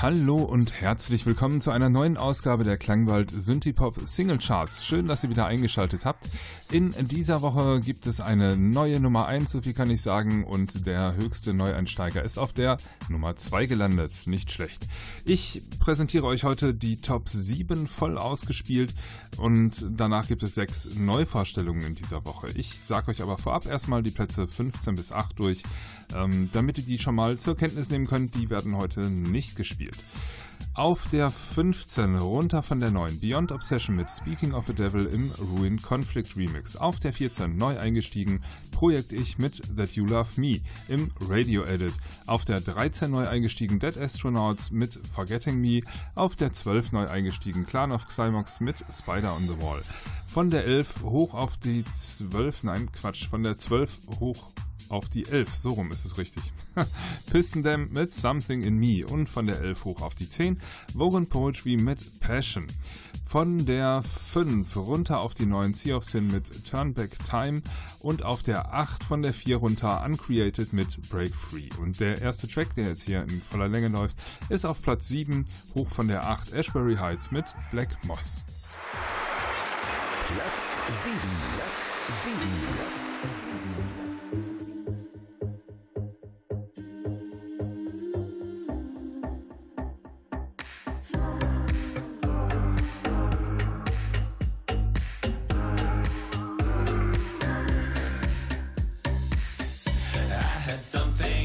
Hallo und herzlich willkommen zu einer neuen Ausgabe der Klangwald Synthipop Single Charts. Schön, dass ihr wieder eingeschaltet habt. In dieser Woche gibt es eine neue Nummer 1, so viel kann ich sagen, und der höchste Neueinsteiger ist auf der Nummer 2 gelandet. Nicht schlecht. Ich präsentiere euch heute die Top 7 voll ausgespielt und danach gibt es sechs Neuvorstellungen in dieser Woche. Ich sage euch aber vorab erstmal die Plätze 15 bis 8 durch, ähm, damit ihr die schon mal zur Kenntnis nehmen könnt. Die werden heute nicht gespielt gespielt. Auf der 15 runter von der 9 Beyond Obsession mit Speaking of the Devil im Ruin Conflict Remix. Auf der 14 neu eingestiegen Projekt Ich mit That You Love Me im Radio Edit. Auf der 13 neu eingestiegen Dead Astronauts mit Forgetting Me. Auf der 12 neu eingestiegen Clan of Xymox mit Spider on the Wall. Von der 11 hoch auf die 12, nein Quatsch, von der 12 hoch auf die 11. So rum ist es richtig. Piston Dam mit Something in Me und von der 11 hoch auf die 10. Vogan Poetry mit Passion. Von der 5 runter auf die 9 Sea of Sin mit Turn Back Time und auf der 8 von der 4 runter Uncreated mit Break Free. Und der erste Track, der jetzt hier in voller Länge läuft, ist auf Platz 7 hoch von der 8 Ashbury Heights mit Black Moss. Platz 7. Platz 7. Platz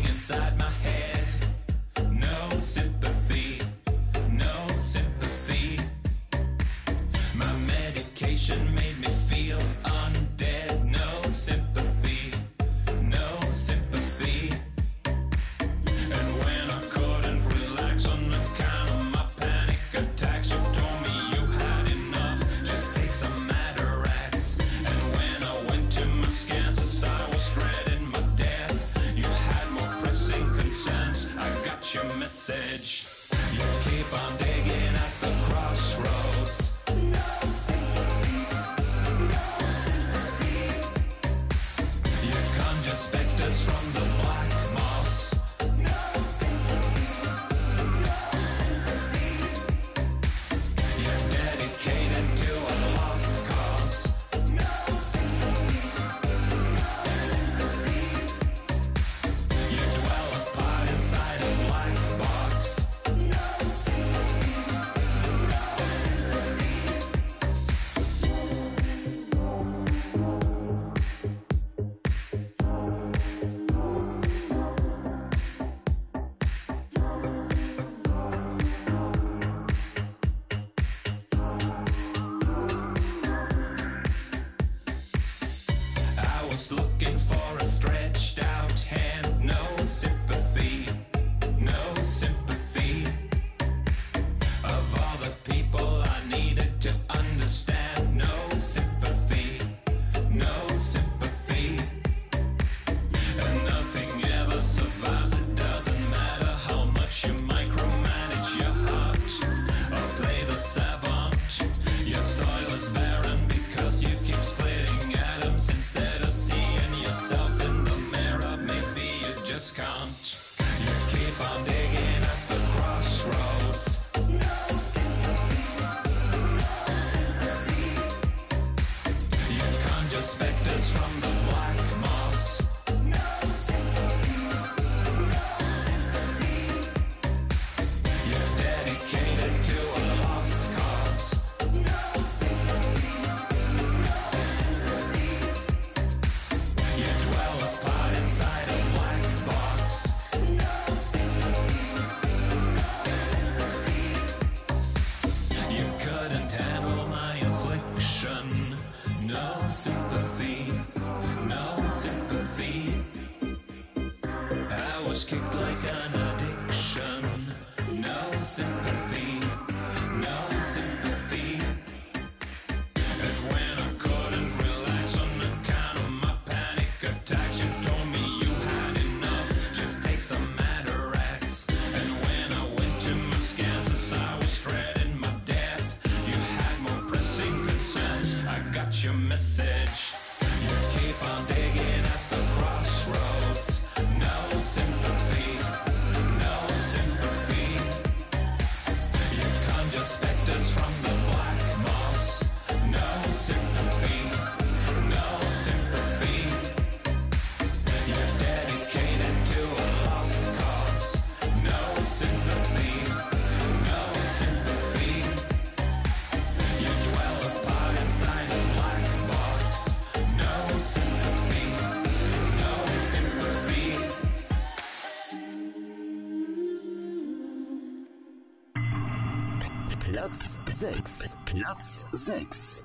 Platz 6. Platz 6.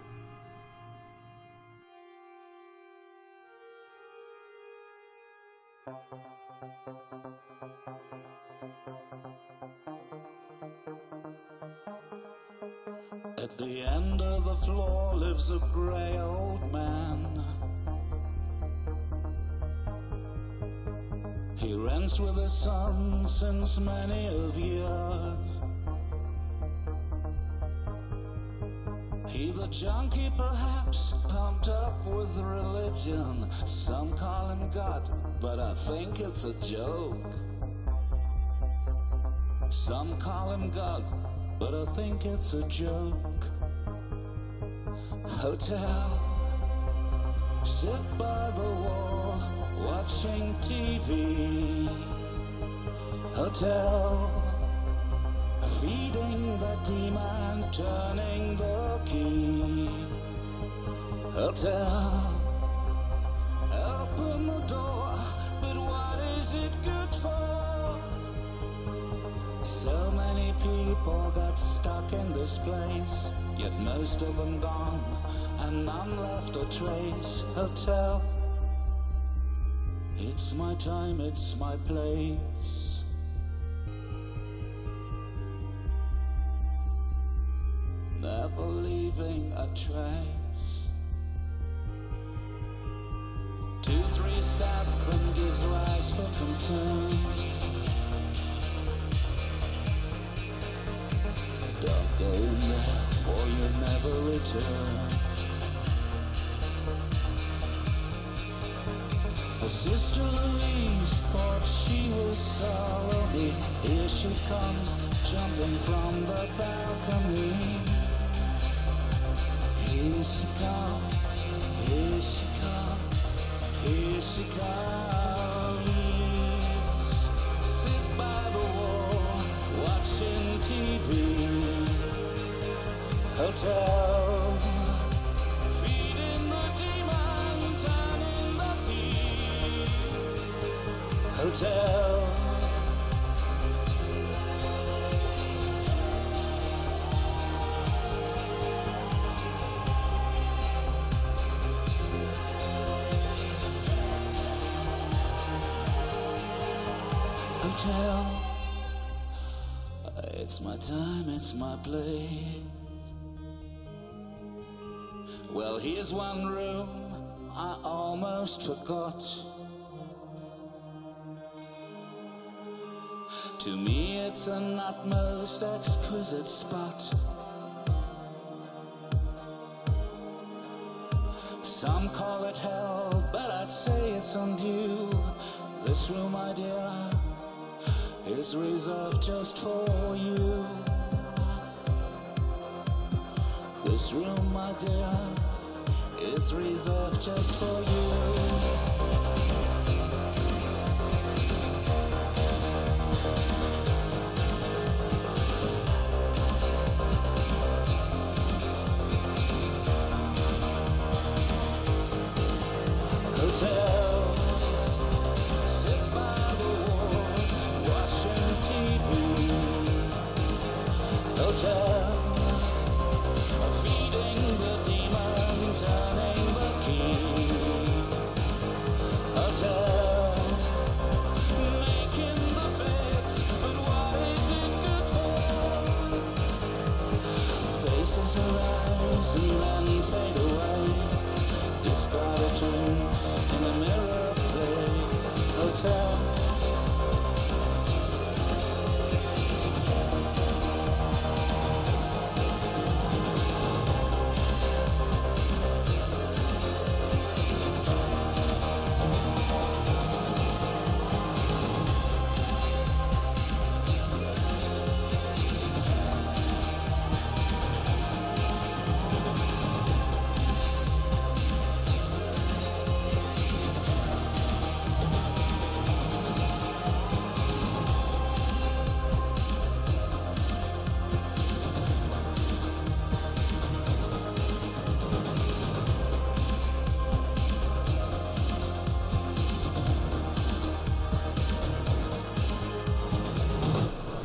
At the end of the floor lives a grey old man. He rents with his son since many of years. Junkie, perhaps, pumped up with religion. Some call him God, but I think it's a joke. Some call him God, but I think it's a joke. Hotel, sit by the wall, watching TV. Hotel, feeding the demon, turning the Hotel, open the door, but what is it good for? So many people got stuck in this place, yet most of them gone, and none left a trace. Hotel, it's my time, it's my place. Seven gives rise for concern. Don't go there, you'll never return. Her sister Louise thought she was Salome. Here she comes, jumping from the balcony. Here she comes, here she comes, here she comes. Sit by the wall, watching TV. Hotel. Feeding the demon, turning the key. Hotel. Hotel. It's my time, it's my place. Well, here's one room I almost forgot. To me, it's an utmost exquisite spot. Some call it hell, but I'd say it's undue. This room, my dear, is reserved just for you. This room, my dear, is reserved just for you.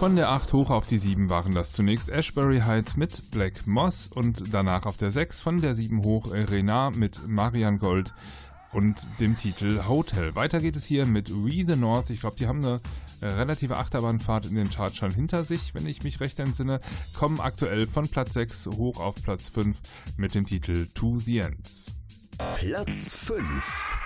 Von der 8 hoch auf die 7 waren das zunächst Ashbury Heights mit Black Moss und danach auf der 6 von der 7 hoch Renard mit Marian Gold und dem Titel Hotel. Weiter geht es hier mit We the North. Ich glaube, die haben eine relative Achterbahnfahrt in den Charts schon hinter sich, wenn ich mich recht entsinne. Kommen aktuell von Platz 6 hoch auf Platz 5 mit dem Titel To the End. Platz 5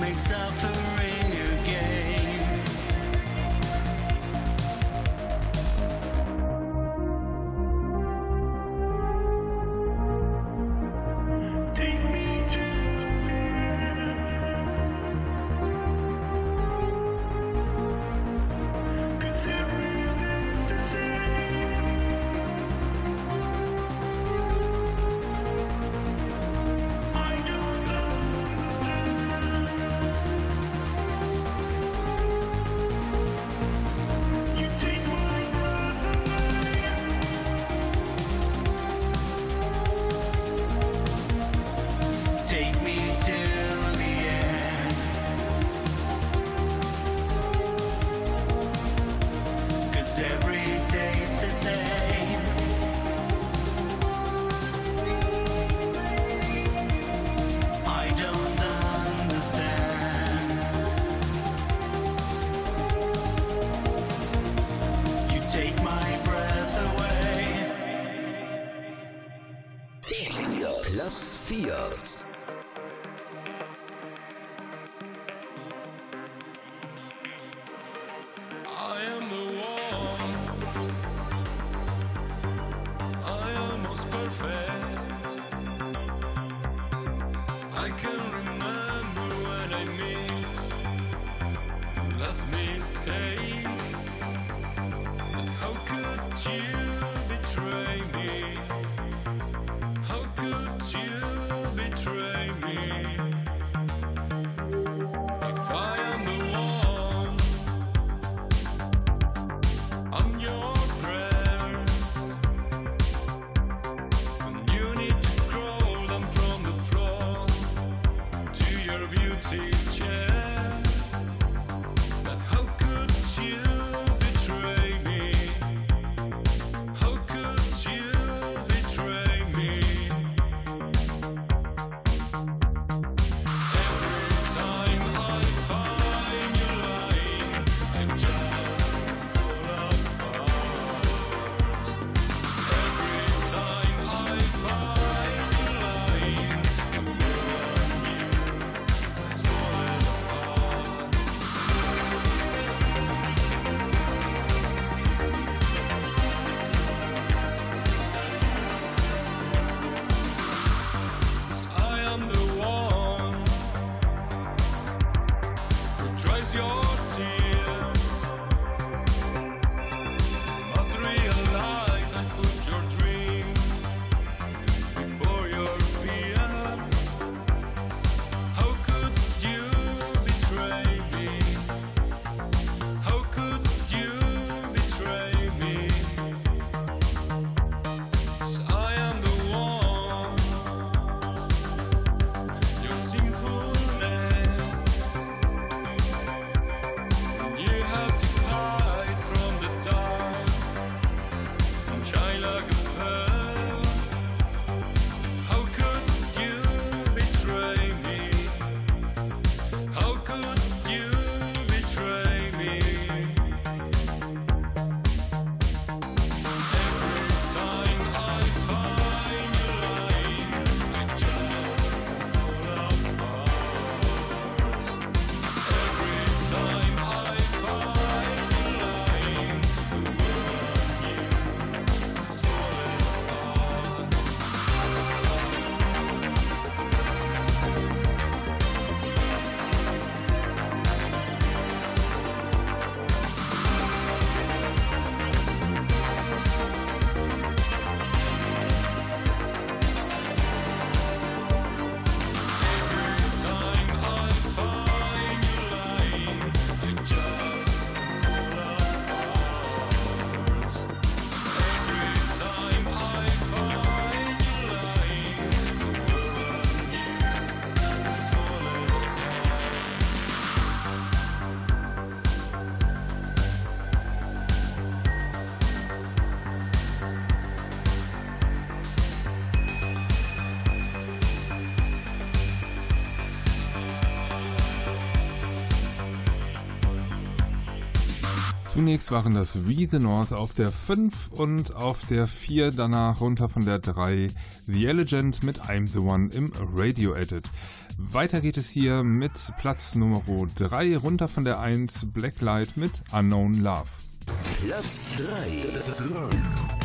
makes up for Zunächst waren das We the North auf der 5 und auf der 4 danach runter von der 3 The Elegant mit I'm the One im Radio Edit. Weiter geht es hier mit Platz Nummer 3 runter von der 1 Blacklight mit Unknown Love. Platz 3.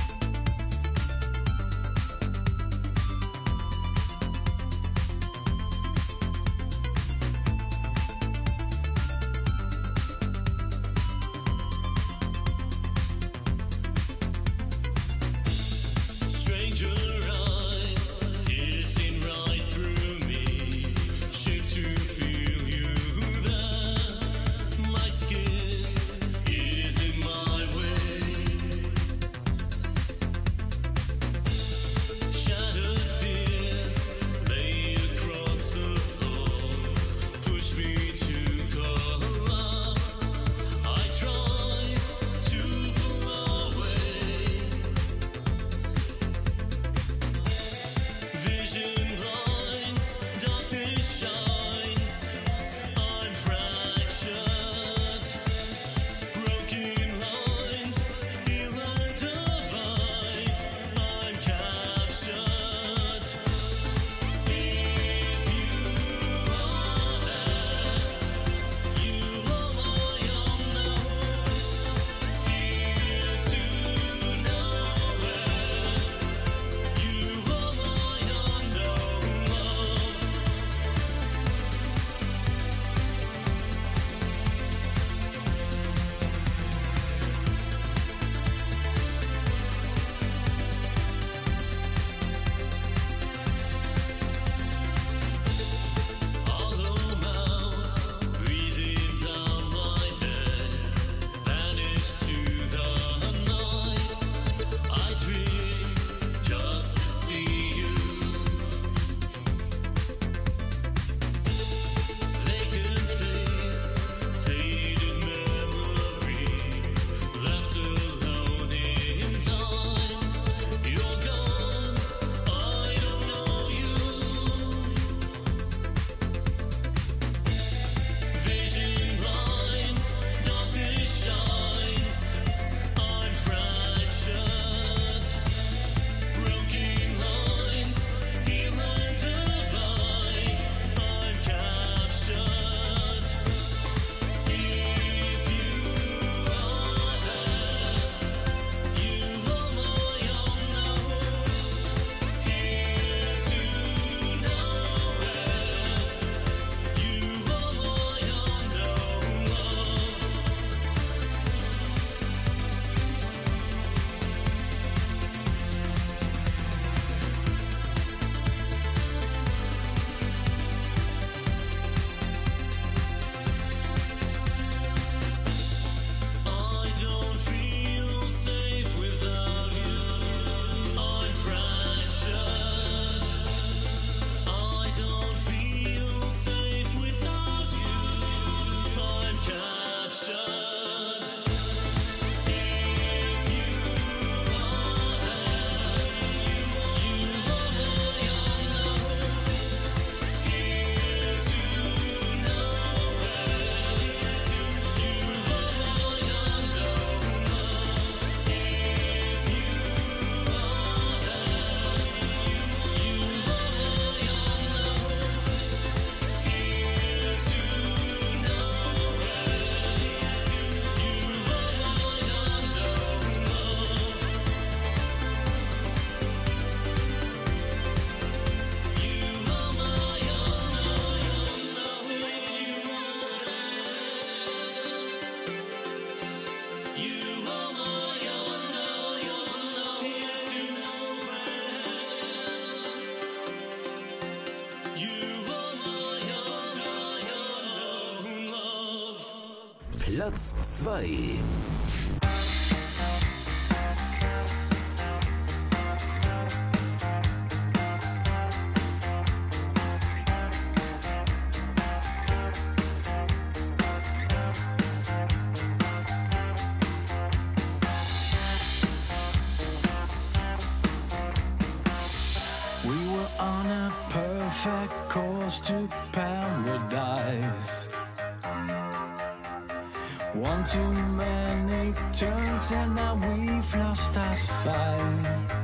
Platz 2. too many turns and now we've lost our sight.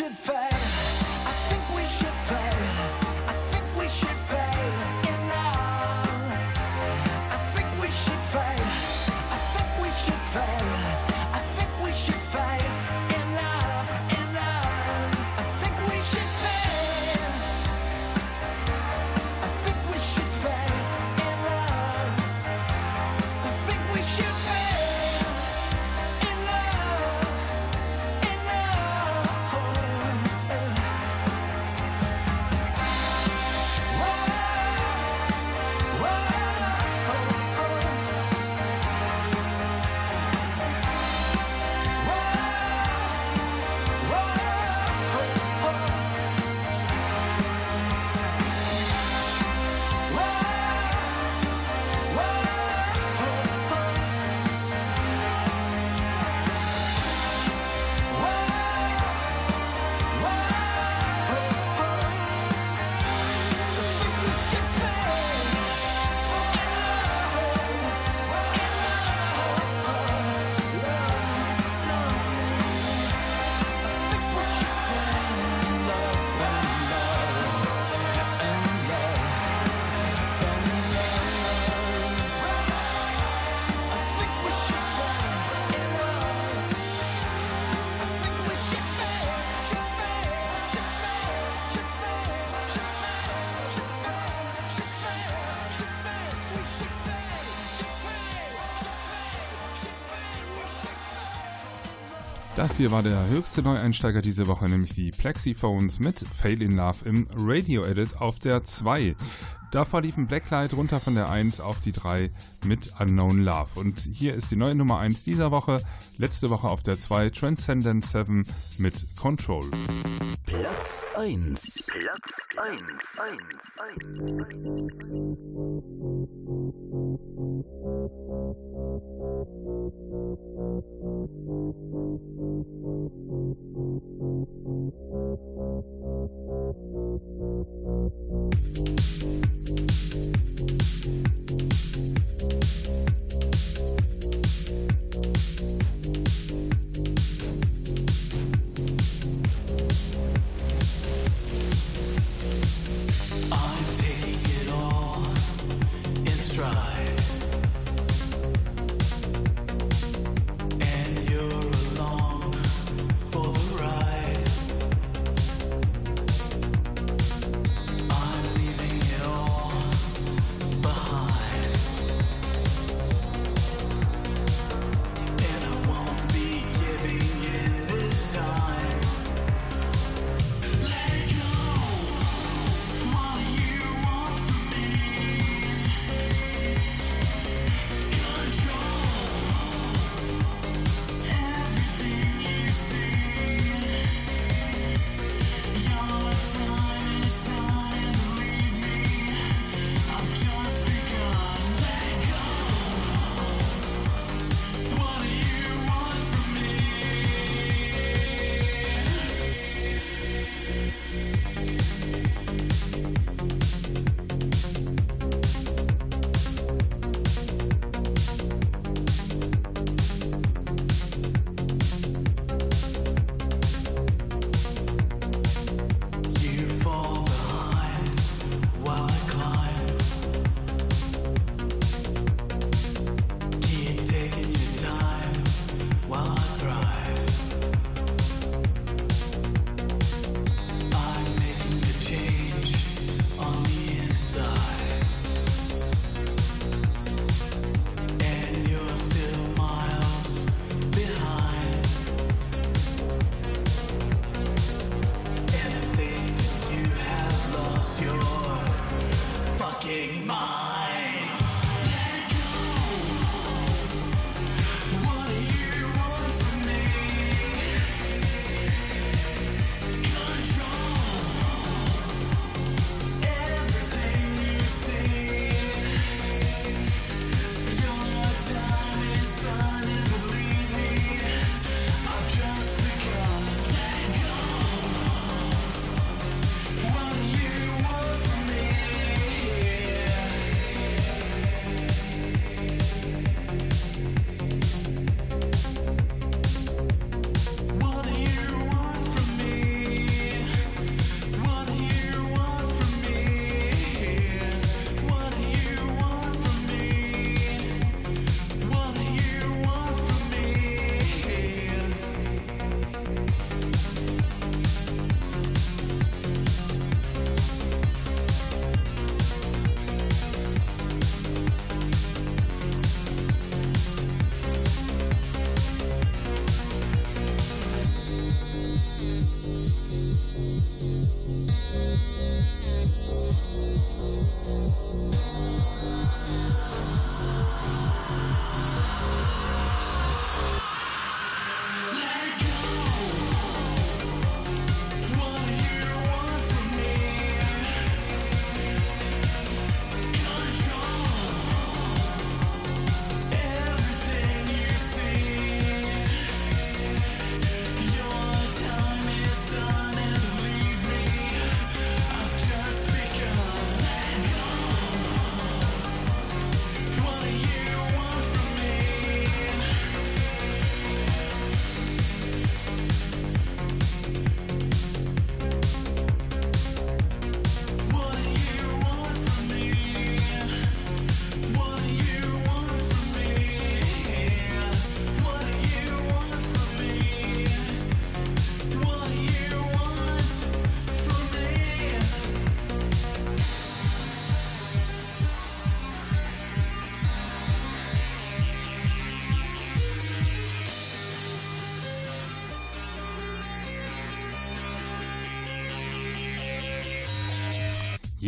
should fail. Das hier war der höchste Neueinsteiger diese Woche, nämlich die Plexiphones mit Fail in Love im Radio Edit auf der 2. Davor liefen Blacklight runter von der 1 auf die 3 mit Unknown Love. Und hier ist die neue Nummer 1 dieser Woche, letzte Woche auf der 2 Transcendent 7 mit Control. 1. Platz 1. 1, 1.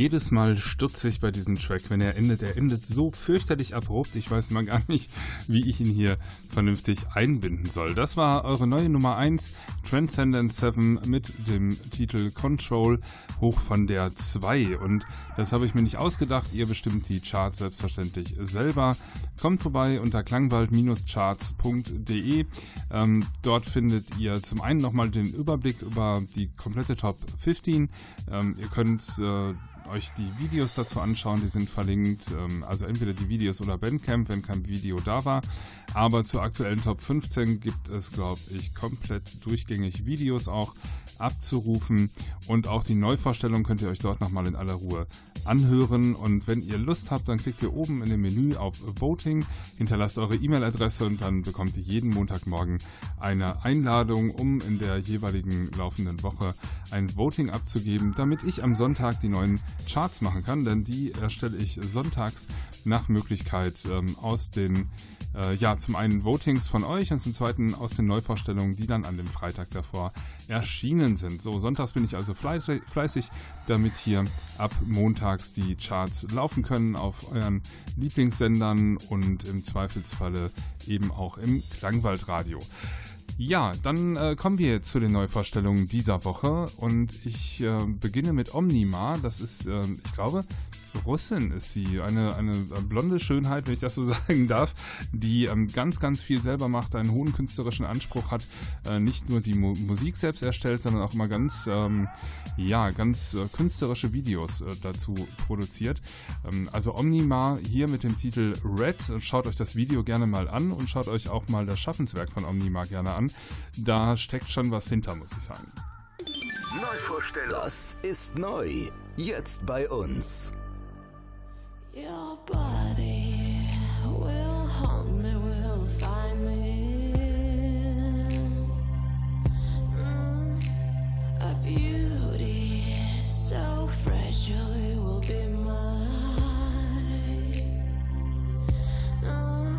Jedes Mal stürze ich bei diesem Track, wenn er endet. Er endet so fürchterlich abrupt. Ich weiß mal gar nicht, wie ich ihn hier vernünftig einbinden soll. Das war eure neue Nummer 1, Transcendent 7 mit dem Titel Control hoch von der 2. Und das habe ich mir nicht ausgedacht. Ihr bestimmt die Charts selbstverständlich selber. Kommt vorbei unter klangwald-charts.de. Ähm, dort findet ihr zum einen nochmal den Überblick über die komplette Top 15. Ähm, ihr könnt äh, euch die Videos dazu anschauen, die sind verlinkt. Ähm, also entweder die Videos oder Bandcamp, wenn kein Video da war. Aber zur aktuellen Top 15 gibt es, glaube ich, komplett durchgängig Videos auch abzurufen. Und auch die Neuvorstellung könnt ihr euch dort nochmal in aller Ruhe anhören. Und wenn ihr Lust habt, dann klickt ihr oben in dem Menü auf Voting, hinterlasst eure E-Mail-Adresse und dann bekommt ihr jeden Montagmorgen eine Einladung, um in der jeweiligen laufenden Woche ein Voting abzugeben, damit ich am Sonntag die neuen Charts machen kann, denn die erstelle ich sonntags nach Möglichkeit ähm, aus den, äh, ja, zum einen Votings von euch und zum zweiten aus den Neuvorstellungen, die dann an dem Freitag davor erschienen sind. So, sonntags bin ich also fleißig, damit hier ab montags die Charts laufen können auf euren Lieblingssendern und im Zweifelsfalle eben auch im Klangwaldradio. Ja, dann äh, kommen wir zu den Neuvorstellungen dieser Woche und ich äh, beginne mit Omnima. Das ist, äh, ich glaube, Russin ist sie. Eine, eine blonde Schönheit, wenn ich das so sagen darf, die ähm, ganz, ganz viel selber macht, einen hohen künstlerischen Anspruch hat, äh, nicht nur die Mu Musik selbst erstellt, sondern auch immer ganz, ähm, ja, ganz äh, künstlerische Videos äh, dazu produziert. Ähm, also Omnima hier mit dem Titel Red. Schaut euch das Video gerne mal an und schaut euch auch mal das Schaffenswerk von Omnima gerne an. Da steckt schon was hinter, muss ich sagen. Neuvorstellung. Das ist neu. Jetzt bei uns. Your body will haunt me, will find me. Mm, a beauty so fragile, it will be mine. Oh,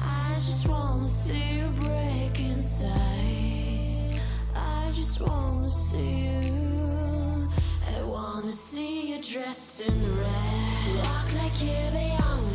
I just wanna see you break inside. I just wanna see you. I wanna see you dressed in red like here they are.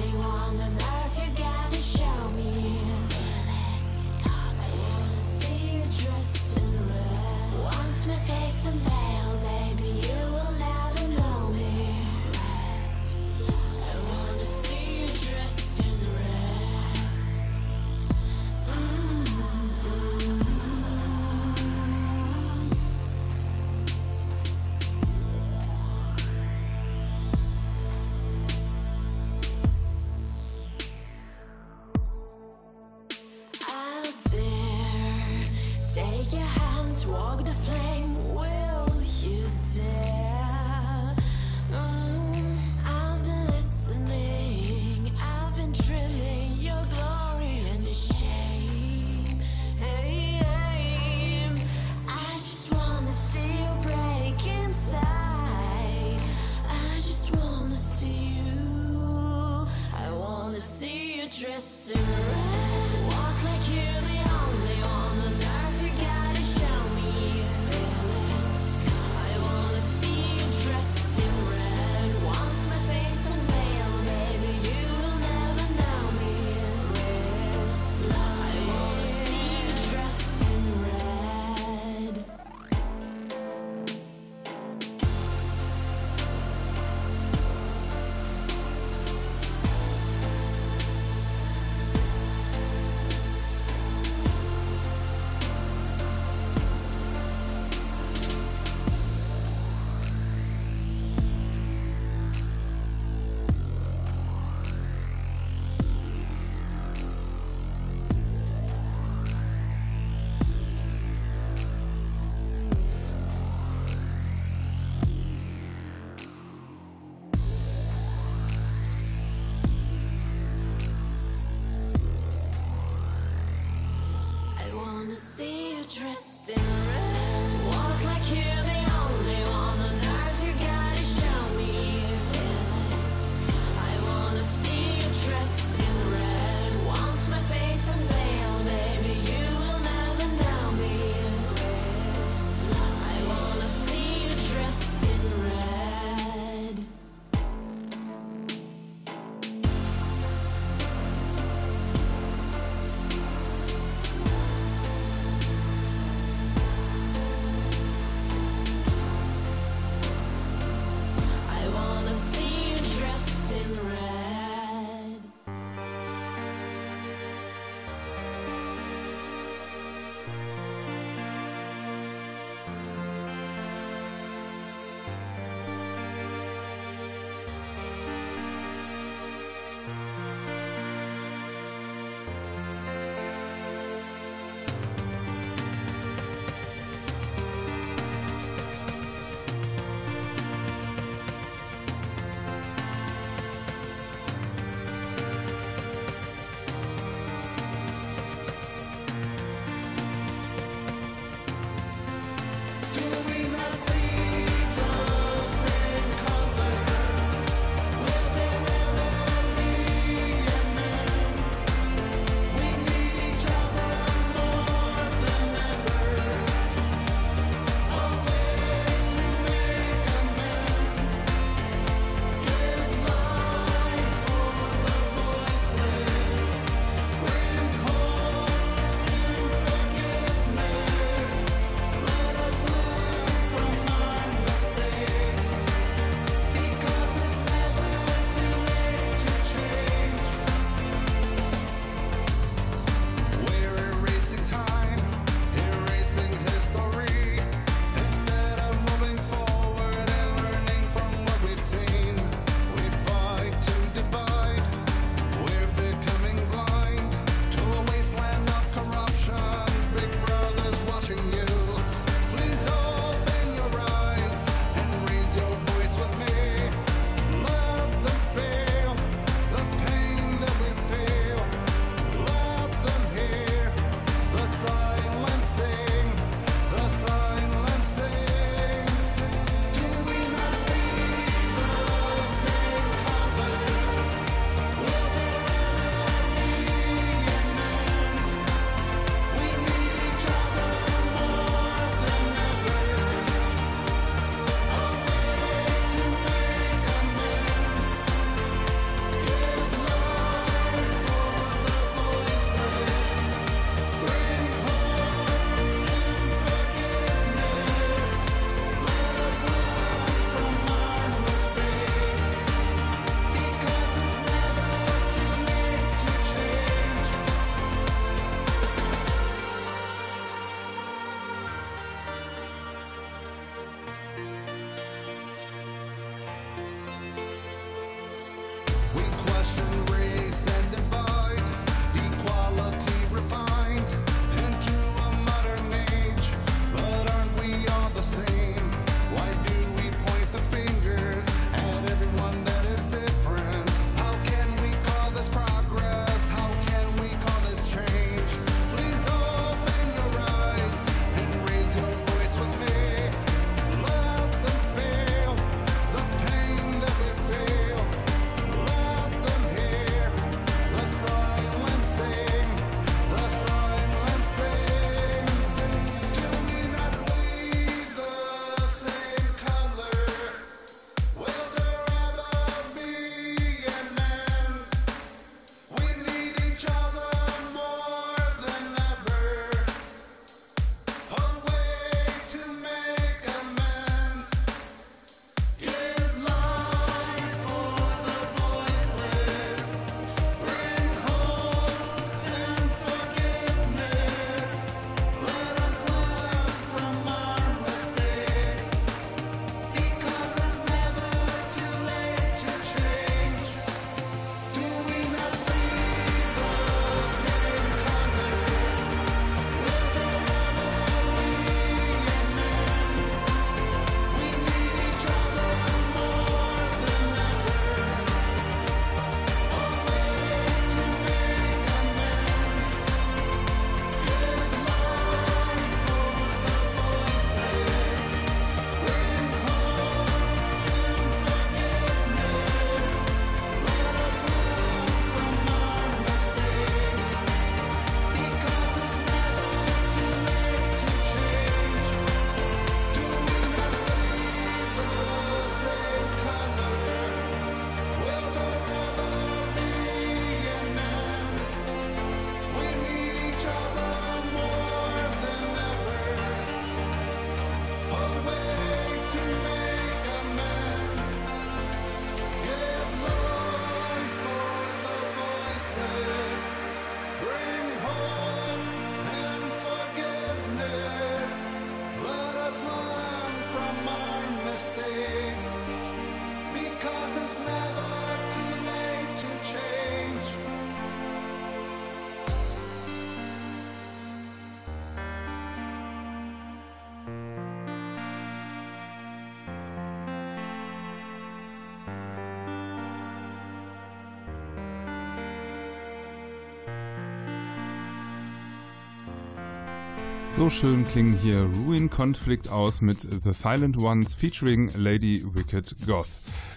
So schön klingen hier Ruin Conflict aus mit The Silent Ones featuring Lady Wicked Goth.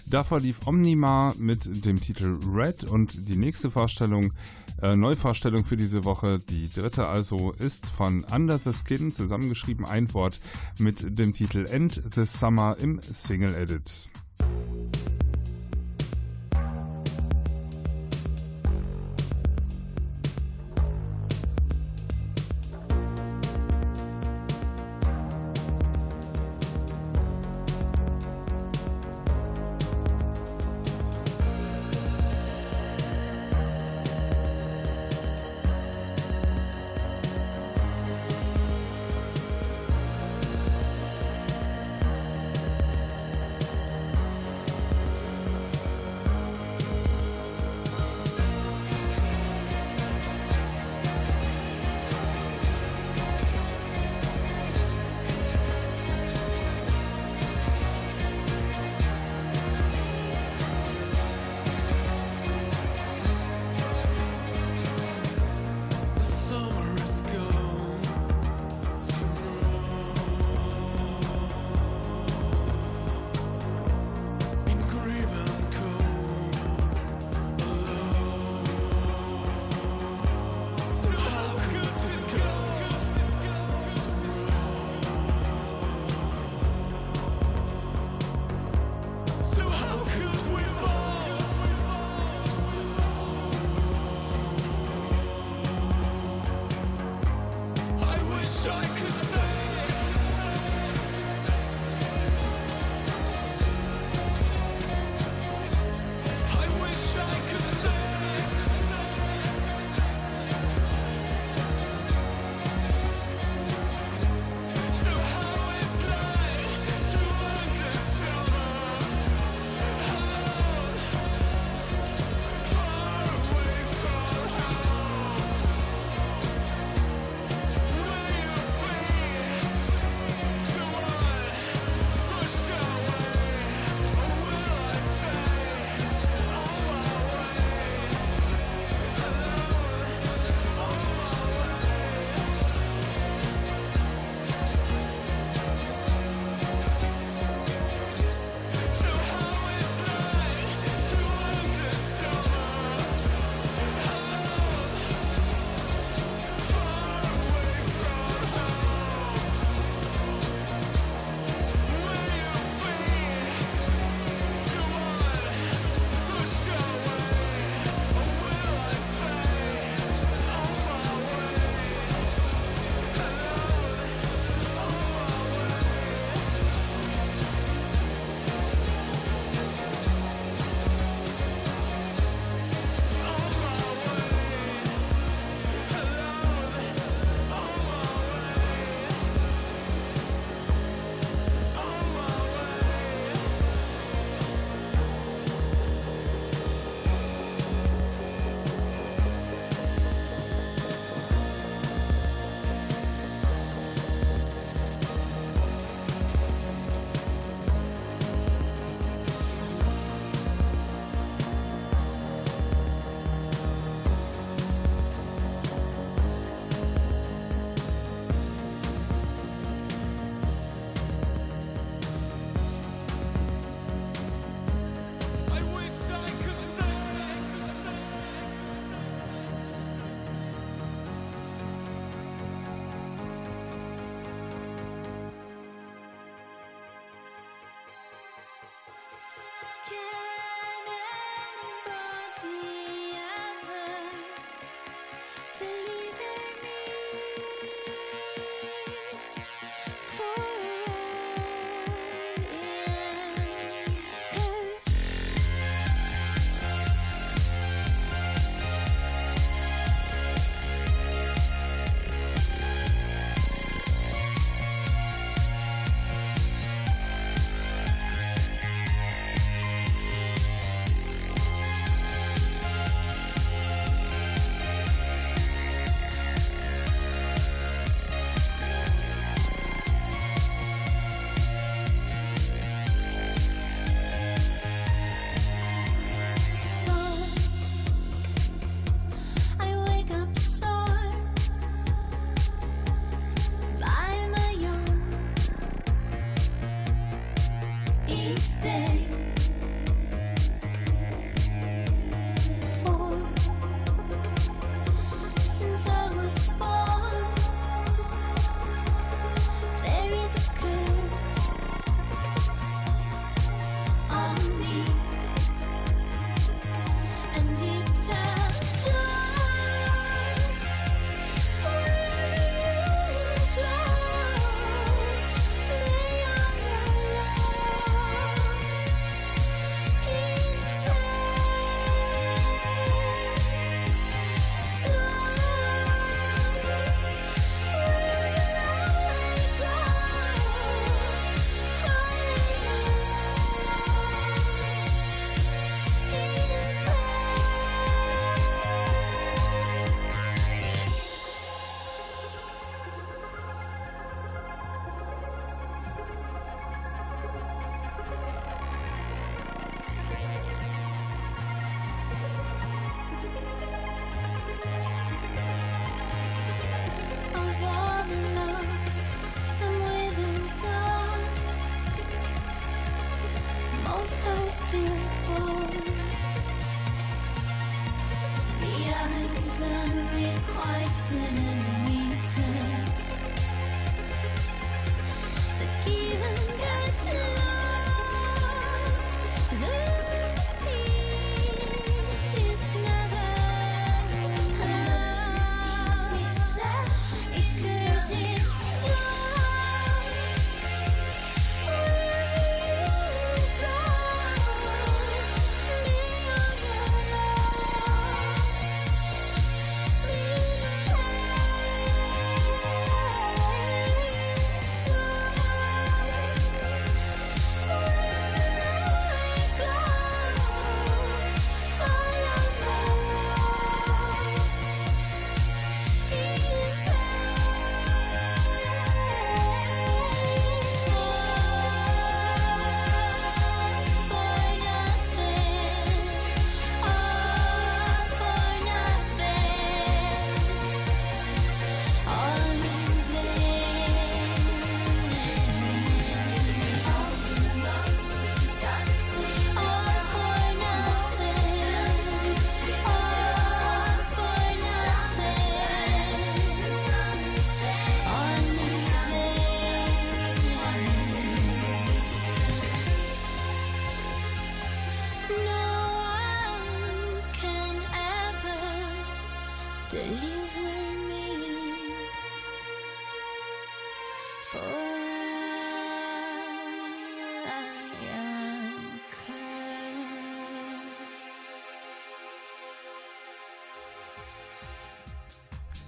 Davor lief Omnimar mit dem Titel Red und die nächste Vorstellung, äh, Neuvorstellung für diese Woche, die dritte also, ist von Under the Skin, zusammengeschrieben ein Wort mit dem Titel End the Summer im Single Edit.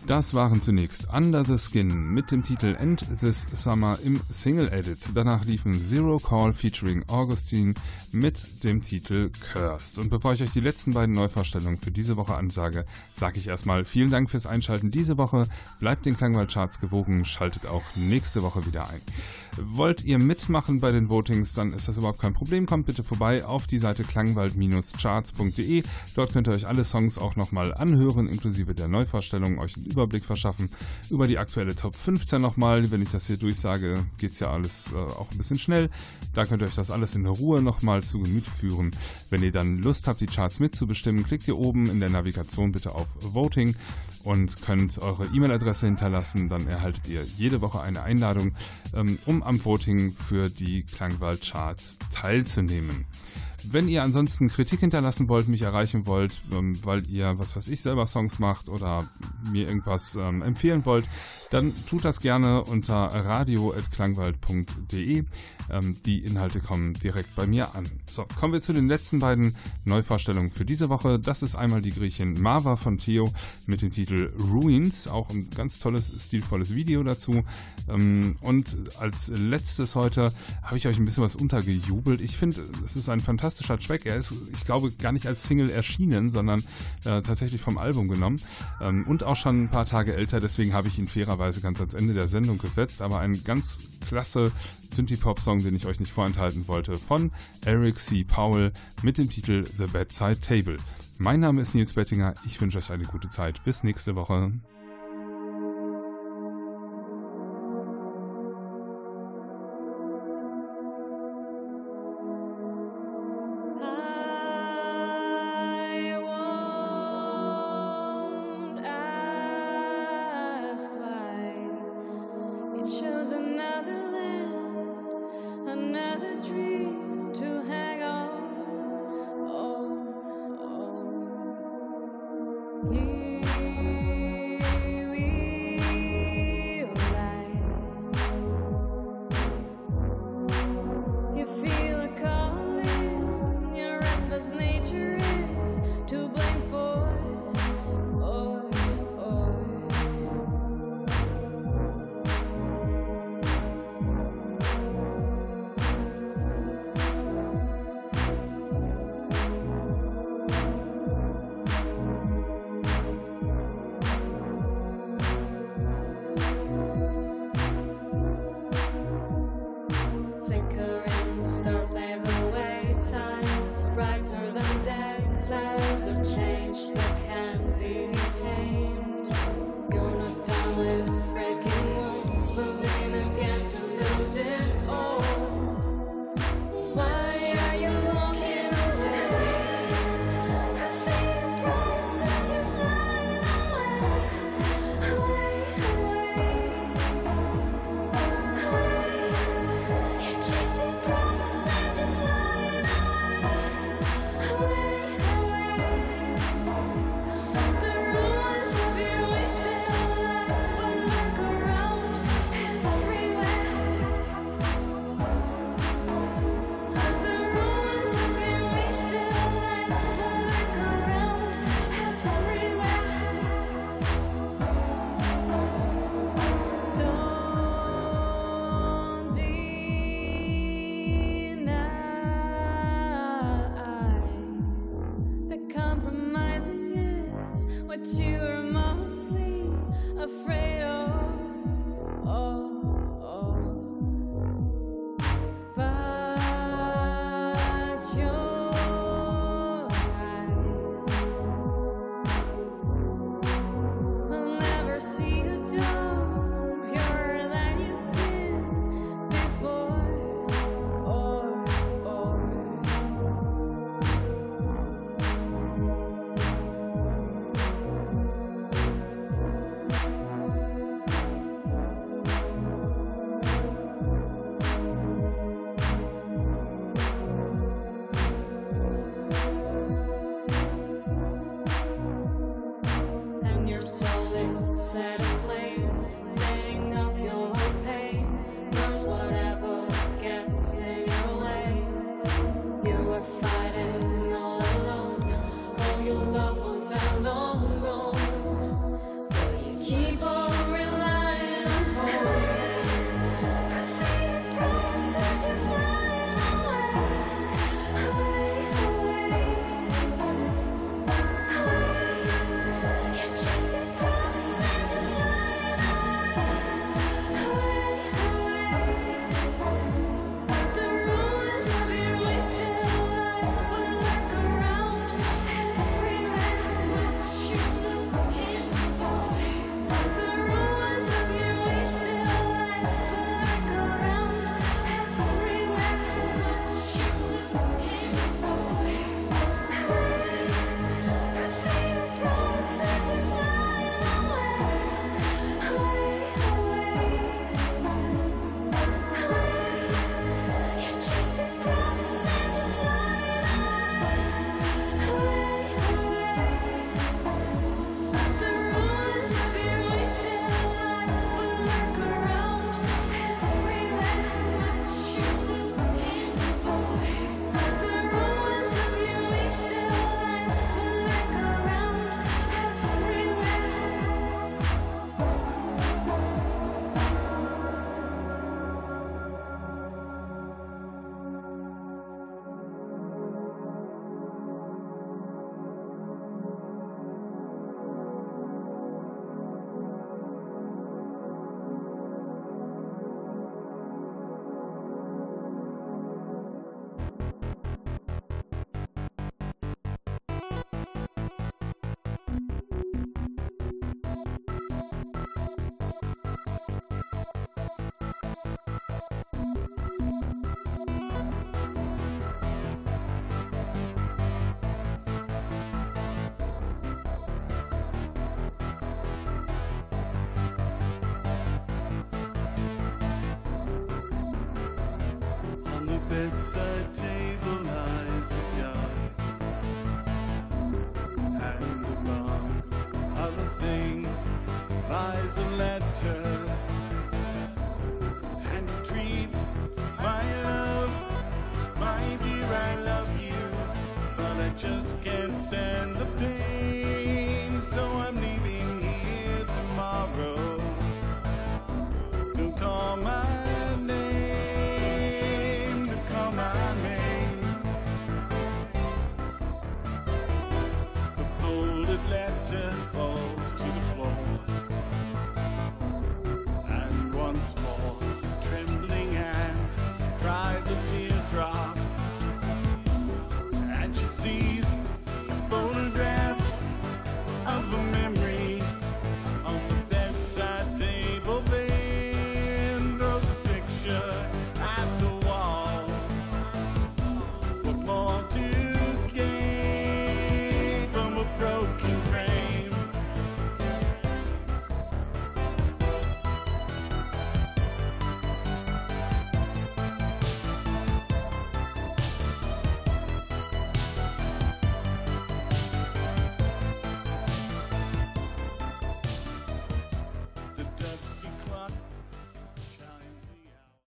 Das waren zunächst Under the Skin mit dem Titel End This Summer im Single Edit. Danach liefen Zero Call featuring Augustine mit dem Titel Cursed. Und bevor ich euch die letzten beiden Neuvorstellungen für diese Woche ansage, sage ich erstmal vielen Dank fürs Einschalten diese Woche. Bleibt den Klangwald-Charts gewogen, schaltet auch nächste Woche wieder ein. Wollt ihr mitmachen bei den Votings, dann ist das überhaupt kein Problem. Kommt bitte vorbei auf die Seite klangwald-charts.de. Dort könnt ihr euch alle Songs auch nochmal anhören, inklusive der Neuvorstellung, euch einen Überblick verschaffen über die aktuelle Top 15 nochmal. Wenn ich das hier durchsage, geht es ja alles äh, auch ein bisschen schnell. Da könnt ihr euch das alles in Ruhe nochmal zu Gemüte führen. Wenn ihr dann Lust habt, die Charts mitzubestimmen, klickt ihr oben in der Navigation bitte auf Voting und könnt eure E-Mail-Adresse hinterlassen. Dann erhaltet ihr jede Woche eine Einladung, ähm, um am Voting für die Klangwald-Charts teilzunehmen. Wenn ihr ansonsten Kritik hinterlassen wollt, mich erreichen wollt, ähm, weil ihr, was weiß ich, selber Songs macht oder mir irgendwas ähm, empfehlen wollt, dann tut das gerne unter radio.klangwald.de. Ähm, die Inhalte kommen direkt bei mir an. So, kommen wir zu den letzten beiden Neuvorstellungen für diese Woche. Das ist einmal die Griechin Marva von Theo mit dem Titel Ruins, auch ein ganz tolles, stilvolles Video dazu. Ähm, und als letztes heute habe ich euch ein bisschen was untergejubelt. Ich finde, es ist ein fantastischer Track. Er ist, ich glaube, gar nicht als Single erschienen, sondern äh, tatsächlich vom Album genommen ähm, und auch schon ein paar Tage älter. Deswegen habe ich ihn fairerweise ganz ans Ende der Sendung gesetzt. Aber ein ganz klasse Synthie-Pop-Song, den ich euch nicht vorenthalten wollte, von Eric C. Powell mit dem Titel The Bedside Table. Mein Name ist Nils Bettinger. Ich wünsche euch eine gute Zeit. Bis nächste Woche. table lies a and among other things lies a letter.